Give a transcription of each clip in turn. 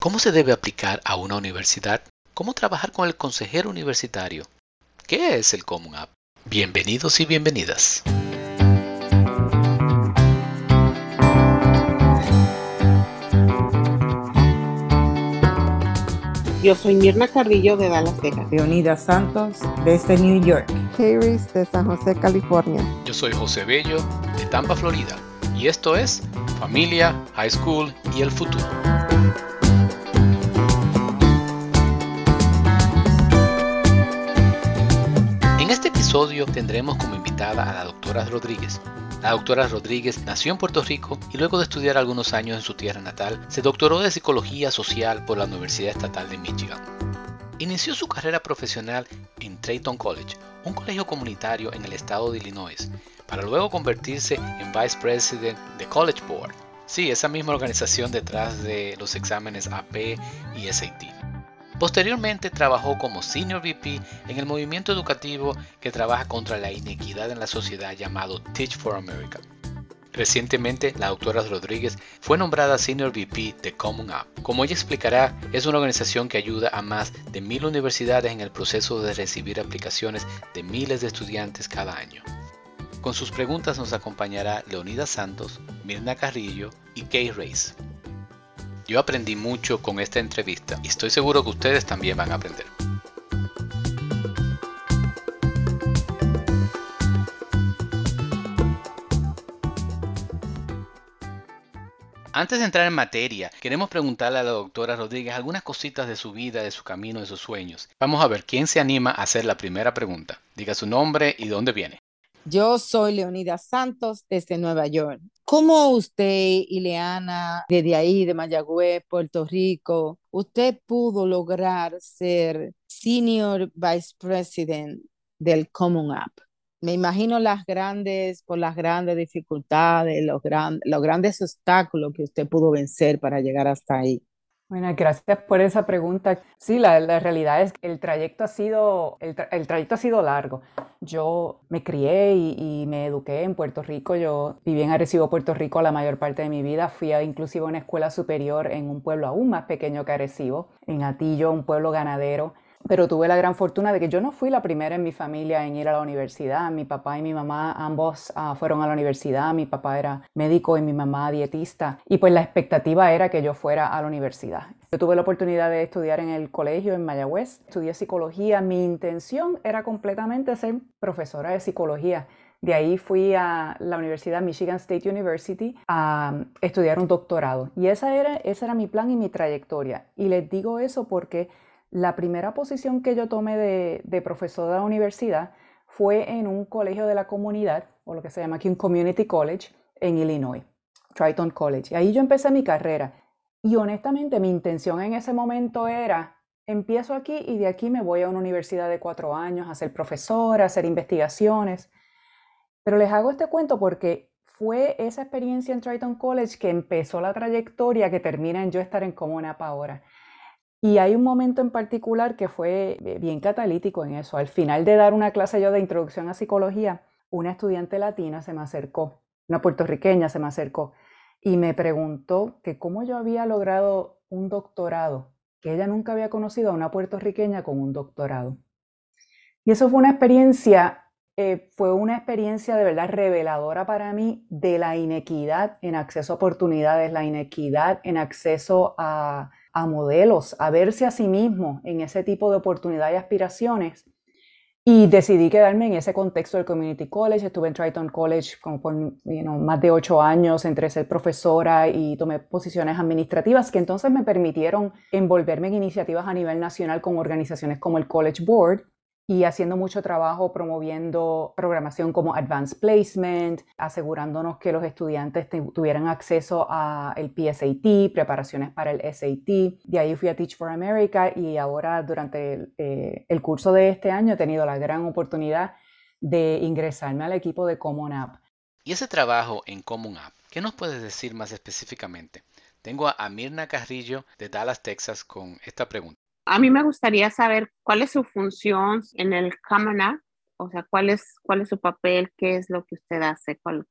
¿Cómo se debe aplicar a una universidad? ¿Cómo trabajar con el consejero universitario? ¿Qué es el Common App? Bienvenidos y bienvenidas. Yo soy Mirna Carrillo de Dallas, Texas. Leonida Santos desde New York. Kairis de San José, California. Yo soy José Bello de Tampa, Florida. Y esto es Familia, High School y el Futuro. Episodio tendremos como invitada a la doctora Rodríguez. La doctora Rodríguez nació en Puerto Rico y luego de estudiar algunos años en su tierra natal, se doctoró de Psicología Social por la Universidad Estatal de Michigan. Inició su carrera profesional en Trayton College, un colegio comunitario en el estado de Illinois, para luego convertirse en Vice President de College Board. Sí, esa misma organización detrás de los exámenes AP y SAT. Posteriormente trabajó como Senior VP en el movimiento educativo que trabaja contra la inequidad en la sociedad llamado Teach for America. Recientemente, la doctora Rodríguez fue nombrada Senior VP de Common App. Como ella explicará, es una organización que ayuda a más de mil universidades en el proceso de recibir aplicaciones de miles de estudiantes cada año. Con sus preguntas nos acompañará Leonida Santos, Mirna Carrillo y Kay Reyes. Yo aprendí mucho con esta entrevista y estoy seguro que ustedes también van a aprender. Antes de entrar en materia, queremos preguntarle a la doctora Rodríguez algunas cositas de su vida, de su camino, de sus sueños. Vamos a ver quién se anima a hacer la primera pregunta. Diga su nombre y dónde viene. Yo soy Leonida Santos desde Nueva York. ¿Cómo usted y Leana, desde ahí, de Mayagüez, Puerto Rico, usted pudo lograr ser Senior Vice President del Common App? Me imagino las grandes, por las grandes dificultades, los, los grandes obstáculos que usted pudo vencer para llegar hasta ahí. Bueno, gracias por esa pregunta. Sí, la, la realidad es que el trayecto ha sido, el, el, trayecto ha sido largo. Yo me crié y, y, me eduqué en Puerto Rico. Yo viví en Arecibo, Puerto Rico la mayor parte de mi vida. Fui a, inclusive a una escuela superior en un pueblo aún más pequeño que Arecibo, en Atillo, un pueblo ganadero pero tuve la gran fortuna de que yo no fui la primera en mi familia en ir a la universidad. Mi papá y mi mamá ambos uh, fueron a la universidad. Mi papá era médico y mi mamá dietista. Y pues la expectativa era que yo fuera a la universidad. Yo tuve la oportunidad de estudiar en el colegio en Mayagüez. Estudié psicología. Mi intención era completamente ser profesora de psicología. De ahí fui a la Universidad Michigan State University a estudiar un doctorado. Y esa era, ese era mi plan y mi trayectoria. Y les digo eso porque la primera posición que yo tomé de, de profesor de la universidad fue en un colegio de la comunidad, o lo que se llama aquí un community college, en Illinois, Triton College. Y ahí yo empecé mi carrera. Y honestamente mi intención en ese momento era, empiezo aquí y de aquí me voy a una universidad de cuatro años a ser profesora, a hacer investigaciones. Pero les hago este cuento porque fue esa experiencia en Triton College que empezó la trayectoria que termina en yo estar en Comunap ahora. Y hay un momento en particular que fue bien catalítico en eso. Al final de dar una clase yo de introducción a psicología, una estudiante latina se me acercó, una puertorriqueña se me acercó y me preguntó que cómo yo había logrado un doctorado, que ella nunca había conocido a una puertorriqueña con un doctorado. Y eso fue una experiencia, eh, fue una experiencia de verdad reveladora para mí de la inequidad en acceso a oportunidades, la inequidad en acceso a, a modelos, a verse a sí mismo en ese tipo de oportunidades y aspiraciones. Y decidí quedarme en ese contexto del Community College. Estuve en Triton College como por más de ocho años entre ser profesora y tomé posiciones administrativas que entonces me permitieron envolverme en iniciativas a nivel nacional con organizaciones como el College Board y haciendo mucho trabajo promoviendo programación como Advanced Placement, asegurándonos que los estudiantes tuvieran acceso al PSAT, preparaciones para el SAT. De ahí fui a Teach for America y ahora durante el, eh, el curso de este año he tenido la gran oportunidad de ingresarme al equipo de Common App. ¿Y ese trabajo en Common App? ¿Qué nos puedes decir más específicamente? Tengo a Mirna Carrillo de Dallas, Texas, con esta pregunta. A mí me gustaría saber cuál es su función en el Cámara, o sea, cuál es, cuál es su papel, qué es lo que usted hace. Cuál...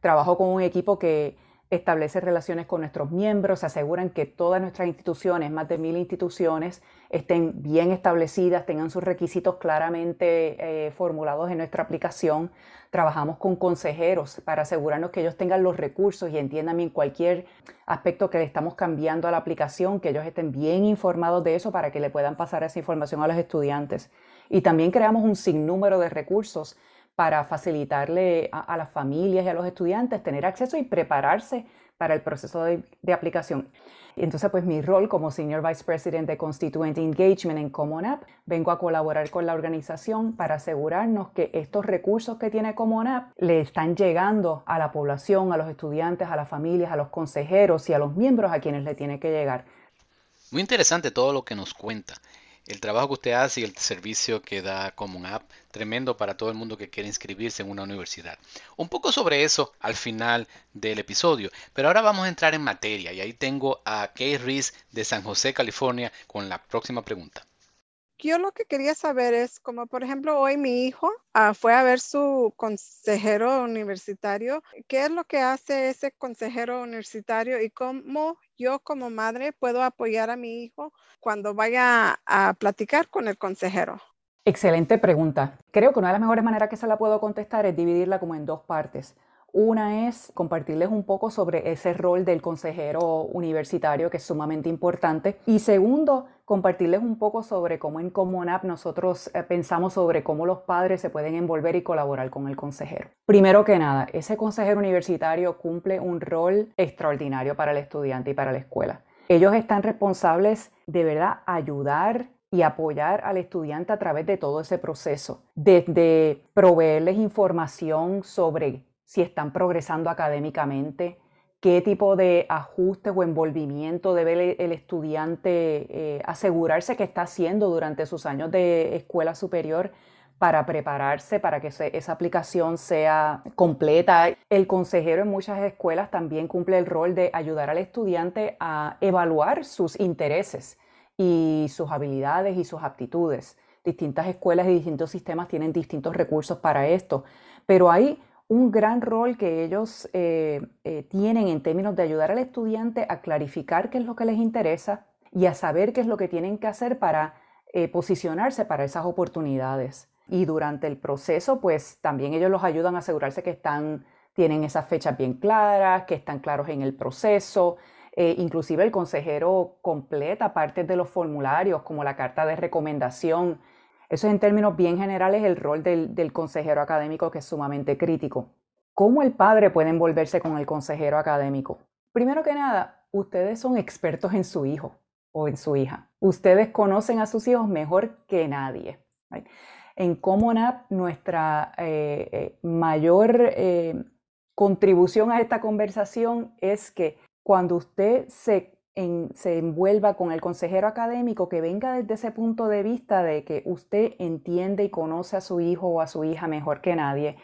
Trabajo con un equipo que establece relaciones con nuestros miembros, se aseguran que todas nuestras instituciones, más de mil instituciones, estén bien establecidas, tengan sus requisitos claramente eh, formulados en nuestra aplicación. Trabajamos con consejeros para asegurarnos que ellos tengan los recursos y entiendan bien cualquier aspecto que le estamos cambiando a la aplicación, que ellos estén bien informados de eso para que le puedan pasar esa información a los estudiantes. Y también creamos un sinnúmero de recursos para facilitarle a, las familias y a los estudiantes tener acceso y prepararse para el proceso de, aplicación. entonces, pues mi rol como Senior Vice President de Constituent Engagement en Common App, vengo a colaborar con la organización para asegurarnos que estos recursos que tiene Common App le están llegando a la población, a los estudiantes, a las familias, a los consejeros y a los miembros a quienes le tiene que llegar. Muy interesante todo lo que nos cuenta el trabajo que usted hace y el servicio que da como un app tremendo para todo el mundo que quiere inscribirse en una universidad. Un poco sobre eso al final del episodio, pero ahora vamos a entrar en materia y ahí tengo a Kay Reese de San José, California, con la próxima pregunta yo lo que quería saber es, como por ejemplo hoy mi hijo ah, fue a ver su consejero universitario, ¿qué es lo que hace ese consejero universitario y cómo yo como madre puedo apoyar a mi hijo cuando vaya a platicar con el consejero? Excelente pregunta. Creo que una de las mejores maneras que se la puedo contestar es dividirla como en dos partes. Una es compartirles un poco sobre ese rol del consejero universitario que es sumamente importante. Y segundo, compartirles un poco sobre cómo en Common App nosotros eh, pensamos sobre cómo los padres se pueden envolver y colaborar con el consejero. Primero que nada, ese consejero universitario cumple un rol extraordinario para el estudiante y para la escuela. Ellos están responsables de verdad ayudar y apoyar al estudiante a través de todo ese proceso, desde proveerles información sobre si están progresando académicamente, qué tipo de ajuste o envolvimiento debe el, estudiante eh, asegurarse que está haciendo durante sus años de escuela superior para prepararse para que esa aplicación sea completa. El consejero en muchas escuelas también cumple el rol de ayudar al estudiante a evaluar sus intereses y sus habilidades y sus aptitudes. Distintas escuelas y distintos sistemas tienen distintos recursos para esto, pero hay un gran rol que ellos eh, eh, tienen en términos de ayudar al estudiante a clarificar qué es lo que les interesa y a saber qué es lo que tienen que hacer para eh, posicionarse para esas oportunidades. Y durante el proceso, pues también ellos los ayudan a asegurarse que están, tienen esas fechas bien claras, que están claros en el proceso. inclusive el consejero completa partes de los formularios, como la carta de recomendación eso es en términos bien generales el rol del, consejero académico que es sumamente crítico. ¿Cómo el padre puede envolverse con el consejero académico? Primero que nada, ustedes son expertos en su hijo o en su hija. Ustedes conocen a sus hijos mejor que nadie. En Common nuestra eh, eh, mayor eh, contribución a esta conversación es que cuando usted se se envuelva con el consejero académico que venga desde ese punto de vista de que usted entiende y conoce a su hijo o a su hija mejor que nadie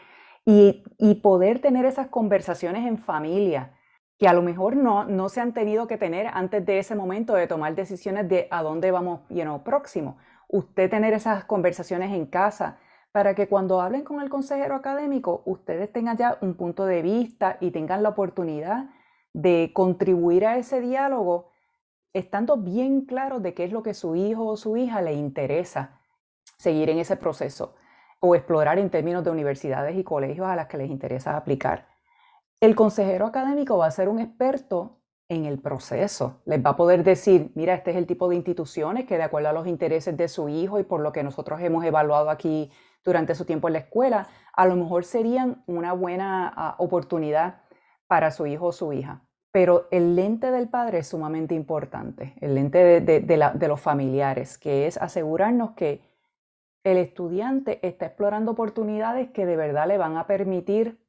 y, poder tener esas conversaciones en familia que a lo mejor no, no se han tenido que tener antes de ese momento de tomar decisiones de a dónde vamos you know, próximo. Usted tener esas conversaciones en casa para que cuando hablen con el consejero académico ustedes tengan ya un punto de vista y tengan la oportunidad de contribuir a ese diálogo estando bien claro de qué es lo que su hijo o su hija le interesa seguir en ese proceso o explorar en términos de universidades y colegios a las que les interesa aplicar. El consejero académico va a ser un experto en el proceso. Les va a poder decir, mira, este es el tipo de instituciones que de acuerdo a los intereses de su hijo y por lo que nosotros hemos evaluado aquí durante su tiempo en la escuela, a lo mejor serían una buena ah, oportunidad para su hijo o su hija. Pero el lente del padre es sumamente importante, el lente de, los familiares, que es asegurarnos que el estudiante está explorando oportunidades que de verdad le van a permitir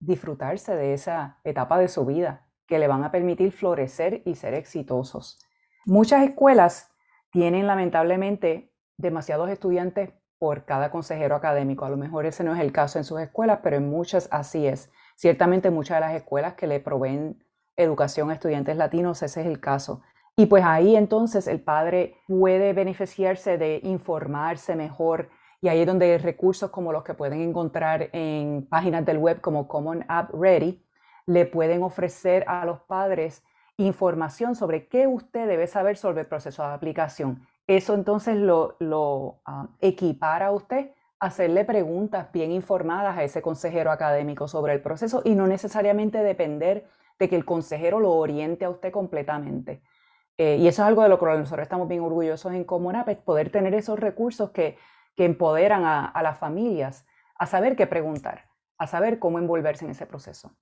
disfrutarse de esa etapa de su vida, que le van a permitir florecer y ser exitosos. Muchas escuelas tienen lamentablemente demasiados estudiantes por cada consejero académico. A lo mejor ese no es el caso en sus escuelas, pero en muchas así es. Ciertamente muchas de las escuelas que le proveen educación a estudiantes latinos, ese es el caso. Y pues ahí entonces el padre puede beneficiarse de informarse mejor y ahí es donde recursos como los que pueden encontrar en páginas del web como Common App Ready le pueden ofrecer a los padres información sobre qué usted debe saber sobre el proceso de aplicación. Eso entonces lo, ah, equipara a usted hacerle preguntas bien informadas a ese consejero académico sobre el proceso y no necesariamente depender de que el consejero lo oriente a usted completamente. Eh, y eso es algo de lo que nosotros estamos bien orgullosos en Comunap, es poder tener esos recursos que, que empoderan a, a las familias a saber qué preguntar, a saber cómo envolverse en ese proceso.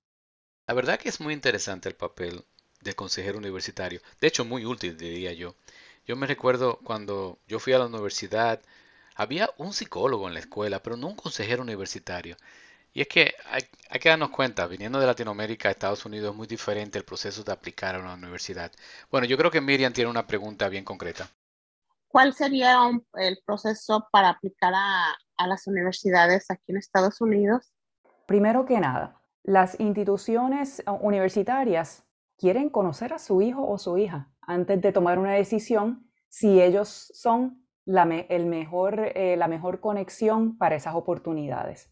La verdad que es muy interesante el papel del consejero universitario. De hecho, muy útil, diría yo. Yo me recuerdo cuando yo fui a la universidad, había un psicólogo en la escuela, pero no un consejero universitario. Y es que hay, que darnos cuenta, viniendo de Latinoamérica a Estados Unidos es muy diferente el proceso de aplicar a una universidad. Bueno, yo creo que Miriam tiene una pregunta bien concreta. ¿Cuál sería el proceso para aplicar a, a las universidades aquí en Estados Unidos? Primero que nada, las instituciones universitarias quieren conocer a su hijo o su hija antes de tomar una decisión si ellos son la, el mejor, eh, la mejor conexión para esas oportunidades.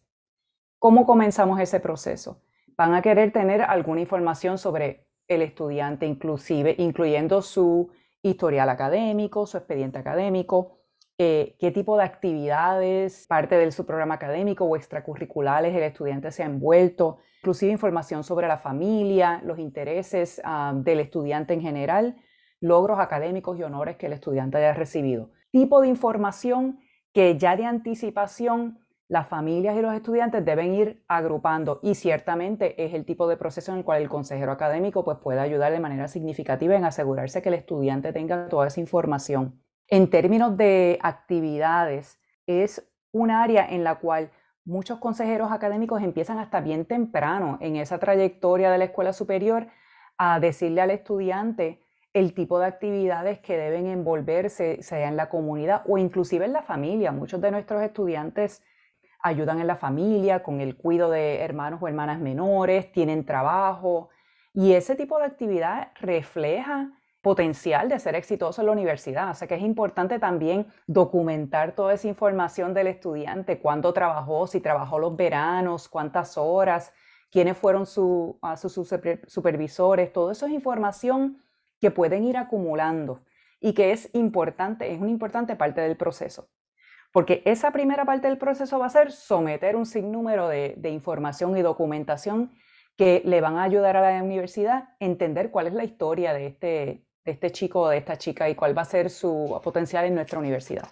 ¿Cómo comenzamos ese proceso? Van a querer tener alguna información sobre el estudiante, inclusive, incluyendo su historial académico, su expediente académico, eh, qué tipo de actividades, parte de su programa académico o extracurriculares el estudiante se ha envuelto, inclusive información sobre la familia, los intereses ah, del estudiante en general, logros académicos y honores que el estudiante haya recibido. Tipo de información que ya de anticipación las familias y los estudiantes deben ir agrupando y ciertamente es el tipo de proceso en el cual el consejero académico pues, puede ayudar de manera significativa en asegurarse que el estudiante tenga toda esa información. En términos de actividades, es un área en la cual muchos consejeros académicos empiezan hasta bien temprano en esa trayectoria de la escuela superior a decirle al estudiante el tipo de actividades que deben envolverse, sea en la comunidad o inclusive en la familia. Muchos de nuestros estudiantes ayudan en la familia con el cuidado de hermanos o hermanas menores, tienen trabajo y ese tipo de actividad refleja potencial de ser exitoso en la universidad. O que es importante también documentar toda esa información del estudiante, cuándo trabajó, si trabajó los veranos, cuántas horas, quiénes fueron sus supervisores, todo eso es información que pueden ir acumulando y que es importante, es una importante parte del proceso. Porque esa primera parte del proceso va a ser someter un sinnúmero de, de información y documentación que le van a ayudar a la universidad a entender cuál es la historia de este, de este chico o de esta chica y cuál va a ser su potencial en nuestra universidad.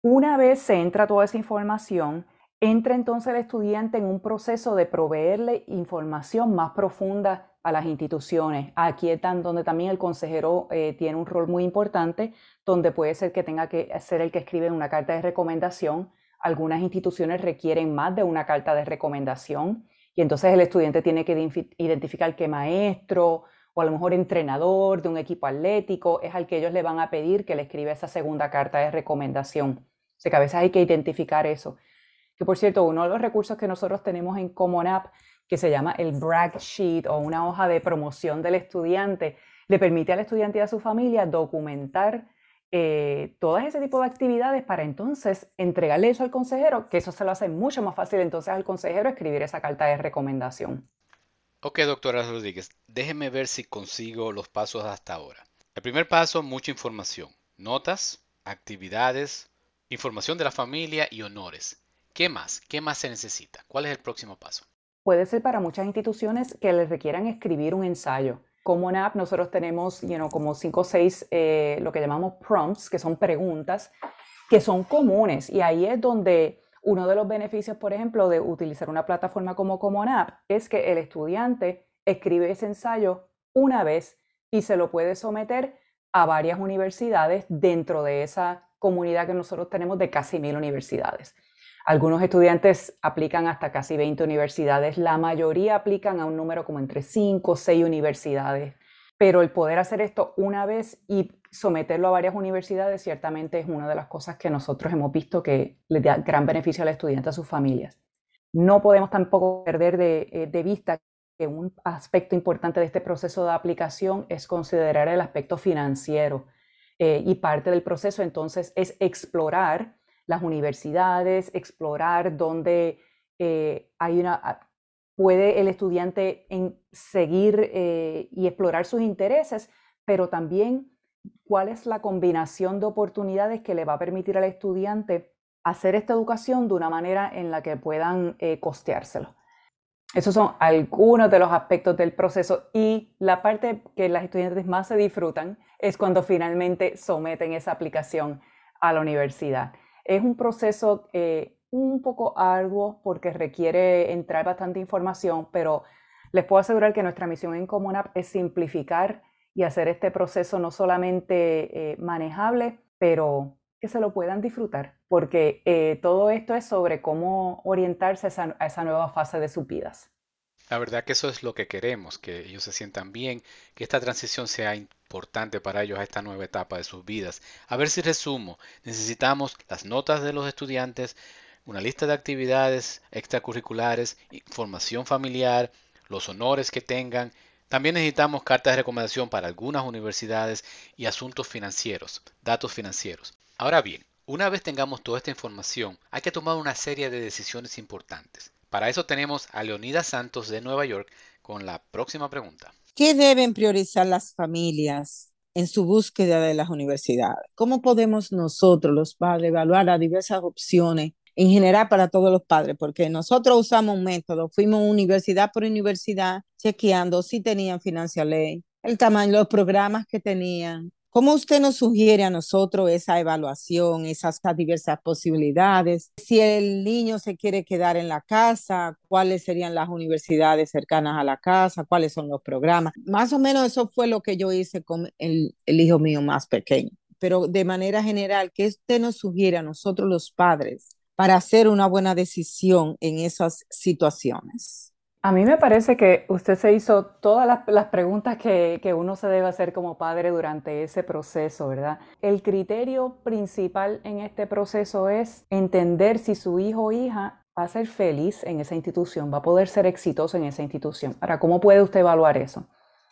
Una vez se entra toda esa información, entra entonces el estudiante en un proceso de proveerle información más profunda a las instituciones. Aquí es donde también el consejero eh, tiene un rol muy importante, donde puede ser que tenga que ser el que escribe una carta de recomendación. Algunas instituciones requieren más de una carta de recomendación y entonces el estudiante tiene que identificar qué maestro o a lo mejor entrenador de un equipo atlético es al que ellos le van a pedir que le escriba esa segunda carta de recomendación. O sea que a veces hay que identificar eso. Que por cierto, uno de los recursos que nosotros tenemos en Common App que se llama el brag sheet o una hoja de promoción del estudiante, le permite al estudiante y a su familia documentar eh, todo ese tipo de actividades para entonces entregarle eso al consejero, que eso se lo hace mucho más fácil entonces al consejero escribir esa carta de recomendación. Ok, doctora Rodríguez, déjeme ver si consigo los pasos hasta ahora. El primer paso, mucha información. Notas, actividades, información de la familia y honores. ¿Qué más? ¿Qué más se necesita? ¿Cuál es el próximo paso? Puede ser para muchas instituciones que les requieran escribir un ensayo. Como app nosotros tenemos como cinco o seis eh, lo que llamamos prompts, que son preguntas, que son comunes. Y ahí es donde uno de los beneficios, por ejemplo, de utilizar una plataforma como Common App es que el estudiante escribe ese ensayo una vez y se lo puede someter a varias universidades dentro de esa comunidad que nosotros tenemos de casi mil universidades. Algunos estudiantes aplican hasta casi 20 universidades, la mayoría aplican a un número como entre 5 o 6 universidades, pero el poder hacer esto una vez y someterlo a varias universidades ciertamente es una de las cosas que nosotros hemos visto que le da gran beneficio al estudiante a sus familias. No podemos tampoco perder de, eh, vista que un aspecto importante de este proceso de aplicación es considerar el aspecto financiero. Eh, y parte del proceso entonces es explorar las universidades, explorar dónde eh, hay una, puede el estudiante seguir eh, y explorar sus intereses, pero también cuál es la combinación de oportunidades que le va a permitir al estudiante hacer esta educación de una manera en la que puedan eh, costeárselo. Esos son algunos de los aspectos del proceso y la parte que las estudiantes más se disfrutan es cuando finalmente someten esa aplicación a la universidad. Es un proceso eh, un poco arduo porque requiere entrar bastante información, pero les puedo asegurar que nuestra misión en Comunap es simplificar y hacer este proceso no solamente eh, manejable, pero que se lo puedan disfrutar, porque eh, todo esto es sobre cómo orientarse a esa, nueva fase de sus. La verdad que eso es lo que queremos, que ellos se sientan bien, que esta transición sea importante para ellos a esta nueva etapa de sus vidas. A ver si resumo, necesitamos las notas de los estudiantes, una lista de actividades extracurriculares, información familiar, los honores que tengan. También necesitamos cartas de recomendación para algunas universidades y asuntos financieros, datos financieros. Ahora bien, una vez tengamos toda esta información, hay que tomar una serie de decisiones importantes. Para eso tenemos a Leonidas Santos de Nueva York con la próxima pregunta. ¿Qué deben priorizar las familias en su búsqueda de las universidades? ¿Cómo podemos nosotros, los padres, evaluar las diversas opciones en general para todos los padres? Porque nosotros usamos un método, fuimos universidad por universidad chequeando si tenían financial ley, el tamaño, los programas que tenían, ¿Cómo usted nos sugiere a nosotros esa evaluación, esas diversas posibilidades? Si el niño se quiere quedar en la casa, ¿cuáles serían las universidades cercanas a la casa? ¿Cuáles son los programas? Más o menos eso fue lo que yo hice con el, hijo mío más pequeño. Pero de manera general, ¿qué usted nos sugiere a nosotros los padres para hacer una buena decisión en esas situaciones? A mí me parece que usted se hizo todas las, preguntas que, que, uno se debe hacer como padre durante ese proceso, ¿verdad? El criterio principal en este proceso es entender si su hijo o hija va a ser feliz en esa institución, va a poder ser exitoso en esa institución. Ahora, ¿cómo puede usted evaluar eso?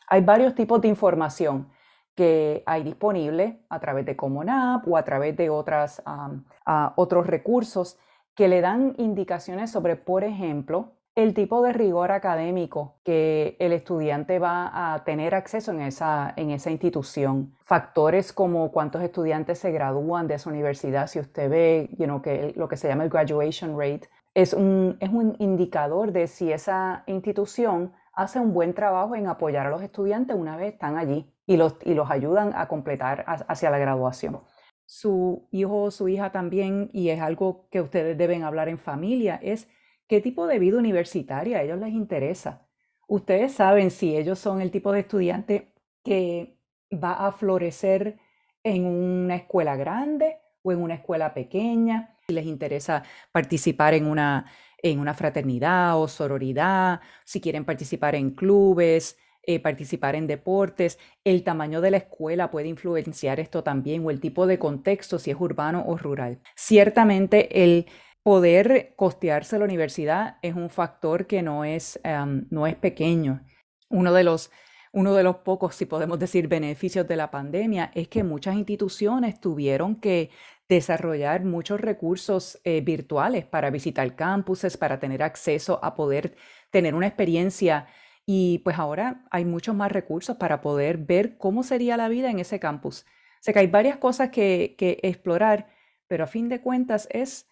Hay varios tipos de información que hay disponible a través de Common App o a través de otros recursos que le dan indicaciones sobre, por ejemplo, el tipo de rigor académico que el estudiante va a tener acceso en esa, en esa institución. Factores como cuántos estudiantes se gradúan de esa universidad, si usted ve que lo que se llama el graduation rate, es un, es un indicador de si esa institución hace un buen trabajo en apoyar a los estudiantes una vez están allí y los, y los ayudan a completar hacia la graduación. Su hijo o su hija también, y es algo que ustedes deben hablar en familia, es qué tipo de vida universitaria a ellos les interesa. Ustedes saben si ellos son el tipo de estudiante que va a florecer en una escuela grande o en una escuela pequeña, si les interesa participar en una, en una fraternidad o sororidad, si quieren participar en clubes, eh, participar en deportes. El tamaño de la escuela puede influenciar esto también o el tipo de contexto, si es urbano o rural. Ciertamente el poder costearse la universidad es un factor que no es, em, no es pequeño. Uno de, los, uno de los pocos, si podemos decir, beneficios de la pandemia es que muchas instituciones tuvieron que desarrollar muchos recursos eh, virtuales para visitar campuses, para tener acceso a poder tener una experiencia. Y pues ahora hay muchos más recursos para poder ver cómo sería la vida en ese campus. O sea que hay varias cosas que, que explorar, pero a fin de cuentas es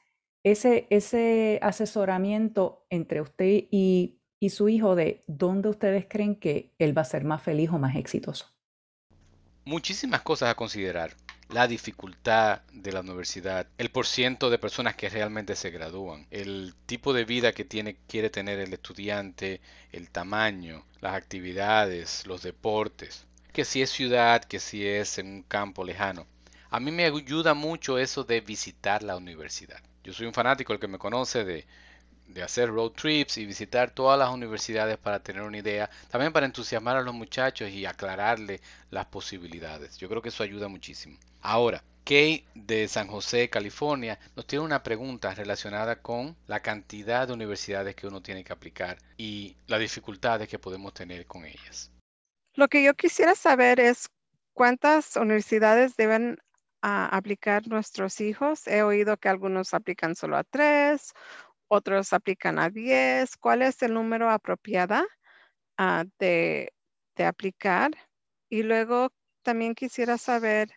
ese, asesoramiento entre usted y, y su hijo de dónde ustedes creen que él va a ser más feliz o más exitoso. Muchísimas cosas a considerar. La dificultad de la universidad, el porciento de personas que realmente se gradúan, el tipo de vida que tiene, quiere tener el estudiante, el tamaño, las actividades, los deportes, que si es ciudad, que si es en un campo lejano. A mí me ayuda mucho eso de visitar la universidad. Yo soy un fanático, el que me conoce, de, hacer road trips y visitar todas las universidades para tener una idea, también para entusiasmar a los muchachos y aclararle las posibilidades. Yo creo que eso ayuda muchísimo. Ahora, Kay de San José, California, nos tiene una pregunta relacionada con la cantidad de universidades que uno tiene que aplicar y las dificultades que podemos tener con ellas. Lo que yo quisiera saber es cuántas universidades deben a aplicar nuestros hijos. He oído que algunos aplican solo a tres, otros aplican a 10. ¿Cuál es el número apropiado ah, de, de aplicar? Y luego también quisiera saber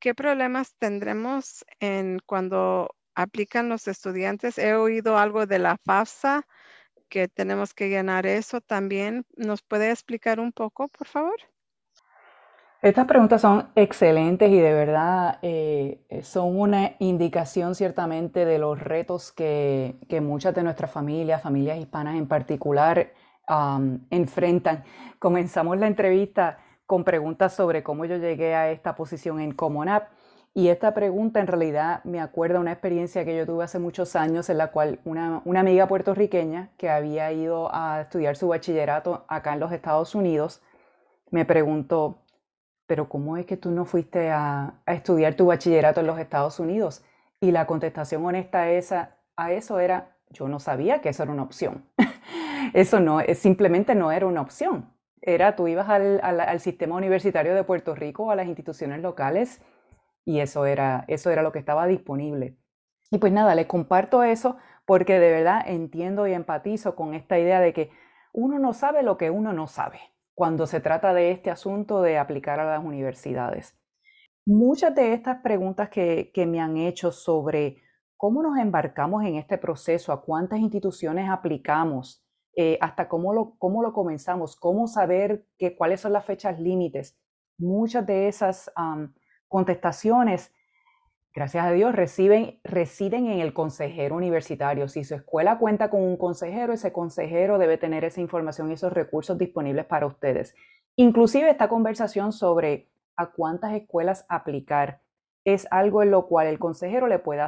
qué problemas tendremos en cuando aplican los estudiantes. He oído algo de la FAFSA, que tenemos que llenar eso también. ¿Nos puede explicar un poco, por favor? Estas preguntas son excelentes y de verdad eh, son una indicación ciertamente de los retos que, muchas de nuestras familias, familias hispanas en particular, enfrentan. Comenzamos la entrevista con preguntas sobre cómo yo llegué a esta posición en Common App. Y esta pregunta en realidad me acuerda una experiencia que yo tuve hace muchos años en la cual una, una, amiga puertorriqueña que había ido a estudiar su bachillerato acá en los Estados Unidos me preguntó, pero ¿cómo es que tú no fuiste a, a estudiar tu bachillerato en los Estados Unidos? Y la contestación honesta esa, a eso era, yo no sabía que eso era una opción. eso no, simplemente no era una opción. Era, tú ibas al, al, al sistema universitario de Puerto Rico, a las instituciones locales, y eso era, eso era lo que estaba disponible. Y pues nada, les comparto eso porque de verdad entiendo y empatizo con esta idea de que uno no sabe lo que uno no sabe cuando se trata de este asunto de aplicar a las universidades. Muchas de estas preguntas que, que me han hecho sobre cómo nos embarcamos en este proceso, a cuántas instituciones aplicamos, eh, hasta cómo lo, cómo lo comenzamos, cómo saber que, cuáles son las fechas límites. Muchas de esas contestaciones, gracias a Dios, reciben, residen en el consejero universitario. Si su escuela cuenta con un consejero, ese consejero debe tener esa información y esos recursos disponibles para ustedes. Inclusive esta conversación sobre a cuántas escuelas aplicar es algo en lo cual el consejero le puede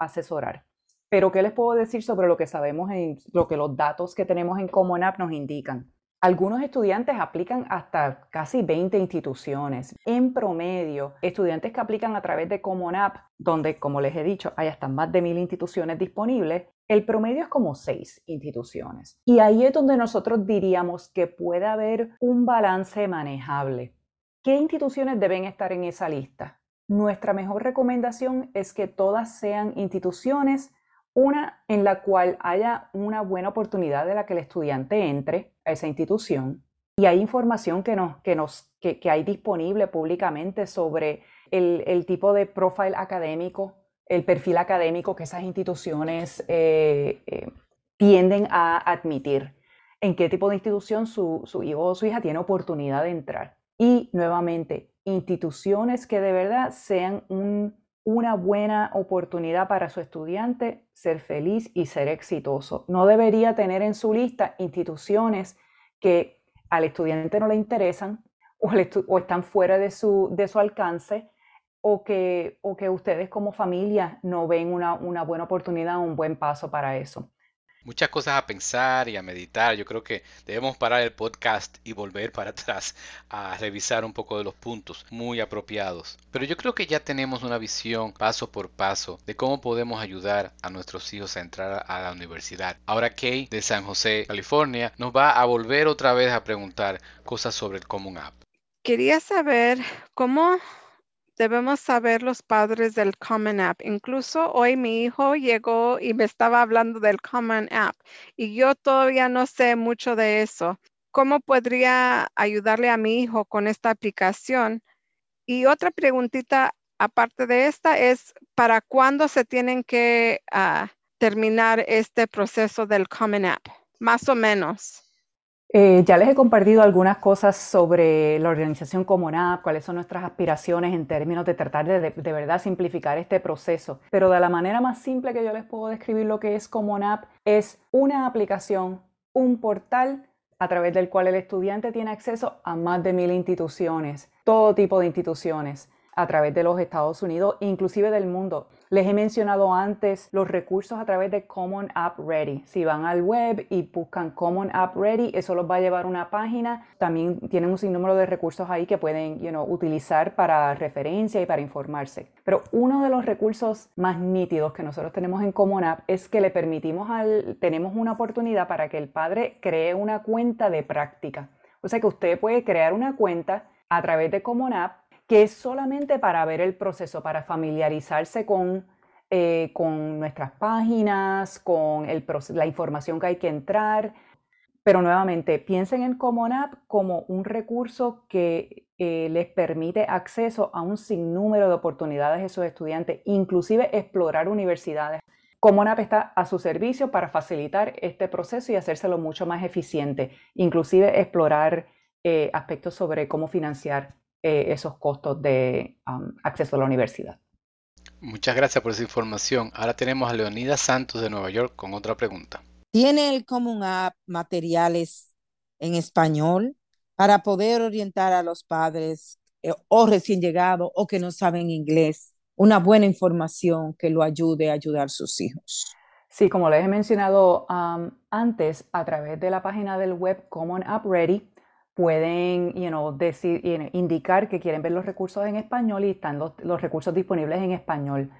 asesorar. Pero ¿qué les puedo decir sobre lo que sabemos, en lo que los datos que tenemos en Common App nos indican? Algunos estudiantes aplican hasta casi 20 instituciones. En promedio, estudiantes que aplican a través de Common App, donde, como les he dicho, hay hasta más de mil instituciones disponibles, el promedio es como 6 instituciones. Y ahí es donde nosotros diríamos que puede haber un balance manejable. ¿Qué instituciones deben estar en esa lista? Nuestra mejor recomendación es que todas sean instituciones una en la cual haya una buena oportunidad de la que el estudiante entre a esa institución y hay información que, nos, que, nos, que, hay disponible públicamente sobre el, tipo de profile académico, el perfil académico que esas instituciones eh, eh, tienden a admitir, en qué tipo de institución su, su hijo o su hija tiene oportunidad de entrar. Y nuevamente, instituciones que de verdad sean un una buena oportunidad para su estudiante ser feliz y ser exitoso. No debería tener en su lista instituciones que al estudiante no le interesan o, están fuera de su, de su alcance o que, o que ustedes como familia no ven una, una buena oportunidad o un buen paso para eso muchas cosas a pensar y a meditar. Yo creo que debemos parar el podcast y volver para atrás a revisar un poco de los puntos muy apropiados. Pero yo creo que ya tenemos una visión paso por paso de cómo podemos ayudar a nuestros hijos a entrar a la universidad. Ahora Kay de San José, California, nos va a volver otra vez a preguntar cosas sobre el Common App. Quería saber cómo debemos saber los padres del Common App. Incluso hoy mi hijo llegó y me estaba hablando del Common App y yo todavía no sé mucho de eso. ¿Cómo podría ayudarle a mi hijo con esta aplicación? Y otra preguntita aparte de esta es, ¿para cuándo se tienen que ah, terminar este proceso del Common App? Más o menos. Eh, ya les he compartido algunas cosas sobre la organización Common App, cuáles son nuestras aspiraciones en términos de tratar de, de, verdad simplificar este proceso. Pero de la manera más simple que yo les puedo describir lo que es Common App es una aplicación, un portal a través del cual el estudiante tiene acceso a más de mil instituciones, todo tipo de instituciones a través de los Estados Unidos, inclusive del mundo. Les he mencionado antes los recursos a través de Common App Ready. Si van al web y buscan Common App Ready, eso los va a llevar a una página. También tienen un sinnúmero de recursos ahí que pueden utilizar para referencia y para informarse. Pero uno de los recursos más nítidos que nosotros tenemos en Common App es que le permitimos al, tenemos una oportunidad para que el padre cree una cuenta de práctica. O sea que usted puede crear una cuenta a través de Common App que es solamente para ver el proceso, para familiarizarse con eh, con nuestras páginas, con la información que hay que entrar. Pero nuevamente, piensen en Common App como un recurso que eh, les permite acceso a un sinnúmero de oportunidades a esos estudiantes, inclusive explorar universidades. Common App está a su servicio para facilitar este proceso y hacérselo mucho más eficiente, inclusive explorar eh, aspectos sobre cómo financiar esos costos de um, acceso a la universidad. Muchas gracias por esa información. Ahora tenemos a Leonida Santos de Nueva York con otra pregunta. ¿Tiene el Common App materiales en español para poder orientar a los padres eh, o recién llegados o que no saben inglés? Una buena información que lo ayude a ayudar a sus hijos. Sí, como les he mencionado antes, a través de la página del web Common App Ready, pueden decir, indicar que quieren ver los recursos en español y están los, recursos disponibles en español.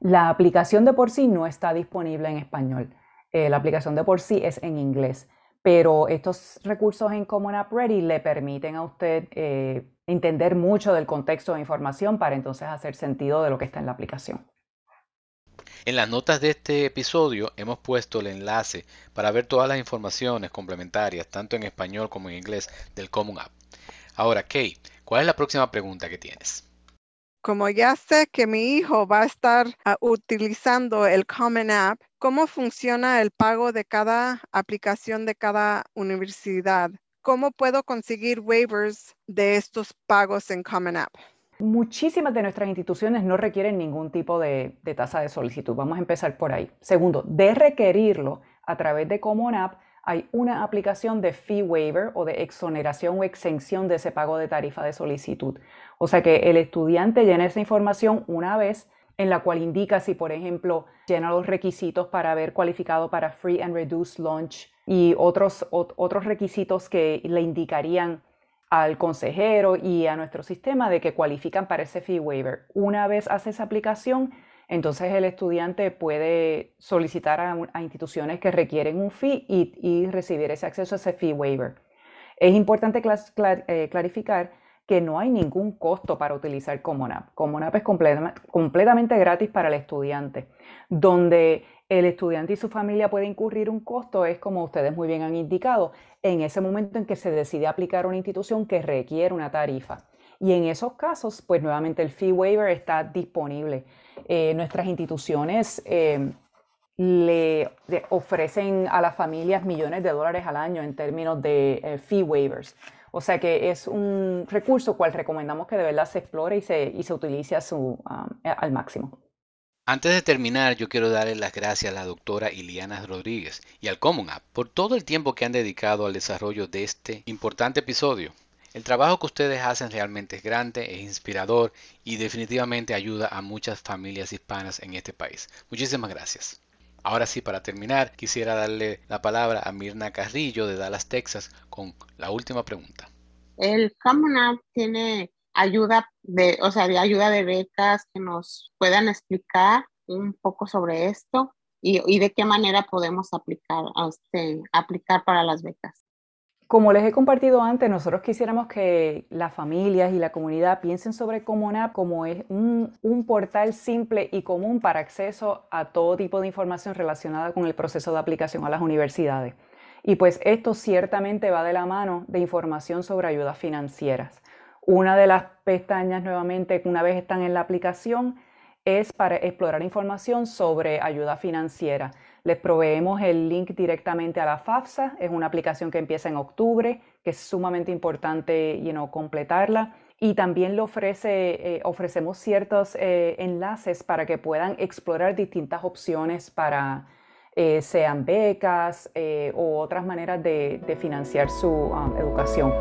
La aplicación de por sí no está disponible en español. Eh, la aplicación de por sí es en inglés, pero estos recursos en Common App Ready le permiten a usted eh, entender mucho del contexto de información para entonces hacer sentido de lo que está en la aplicación. En las notas de este episodio hemos puesto el enlace para ver todas las informaciones complementarias, tanto en español como en inglés, del Common App. Ahora, Kate, ¿cuál es la próxima pregunta que tienes? Como ya sé que mi hijo va a estar ah, utilizando el Common App, ¿cómo funciona el pago de cada aplicación de cada universidad? ¿Cómo puedo conseguir waivers de estos pagos en Common App? Muchísimas de nuestras instituciones no requieren ningún tipo de, tasa de solicitud. Vamos a empezar por ahí. Segundo, de requerirlo a través de Common App, hay una aplicación de fee waiver o de exoneración o exención de ese pago de tarifa de solicitud. O sea que el estudiante llena esa información una vez en la cual indica si, por ejemplo, llena los requisitos para haber cualificado para Free and Reduced Lunch y otros, otros requisitos que le indicarían al consejero y a nuestro sistema de que cualifican para ese fee waiver. Una vez hace esa aplicación, entonces el estudiante puede solicitar a, instituciones que requieren un fee y, recibir ese acceso a ese fee waiver. Es importante eh, clarificar que no hay ningún costo para utilizar Common App. Common App es completamente gratis para el estudiante. Donde el estudiante y su familia pueden incurrir un costo es, como ustedes muy bien han indicado, en ese momento en que se decide aplicar una institución que requiere una tarifa. Y en esos casos, pues nuevamente el fee waiver está disponible. Eh, nuestras instituciones eh, le, ofrecen a las familias millones de dólares al año en términos de eh, fee waivers. O sea que es un recurso cual recomendamos que de verdad se explore y se, y se utilice a su, um, al máximo. Antes de terminar, yo quiero darle las gracias a la doctora Iliana Rodríguez y al Common App por todo el tiempo que han dedicado al desarrollo de este importante episodio. El trabajo que ustedes hacen realmente es grande, es inspirador y definitivamente ayuda a muchas familias hispanas en este país. Muchísimas gracias. Ahora sí, para terminar, quisiera darle la palabra a Mirna Carrillo de Dallas, Texas, con la última pregunta. El Common App tiene ayuda de, o sea, ayuda de becas que nos puedan explicar un poco sobre esto y, de qué manera podemos aplicar, este, aplicar para las becas. Como les he compartido antes, nosotros quisiéramos que las familias y la comunidad piensen sobre Common App como es un, un, portal simple y común para acceso a todo tipo de información relacionada con el proceso de aplicación a las universidades. Y pues esto ciertamente va de la mano de información sobre ayudas financieras. Una de las pestañas nuevamente, una vez están en la aplicación, es para explorar información sobre ayuda financiera. Les proveemos el link directamente a la FAFSA, es una aplicación que empieza en octubre, que es sumamente importante completarla. Y también le eh, ofrecemos ciertos eh, enlaces para que puedan explorar distintas opciones para, eh, sean becas o otras maneras de, financiar su um, educación.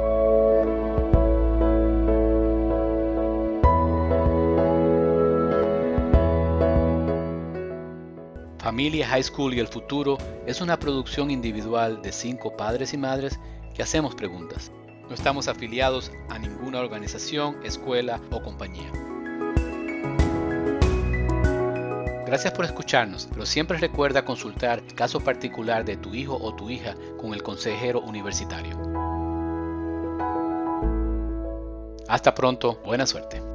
Familia High School y el Futuro es una producción individual de cinco padres y madres que hacemos preguntas. No estamos afiliados a ninguna organización, escuela o compañía. Gracias por escucharnos, pero siempre recuerda consultar el caso particular de tu hijo o tu hija con el consejero universitario. Hasta pronto, buena suerte.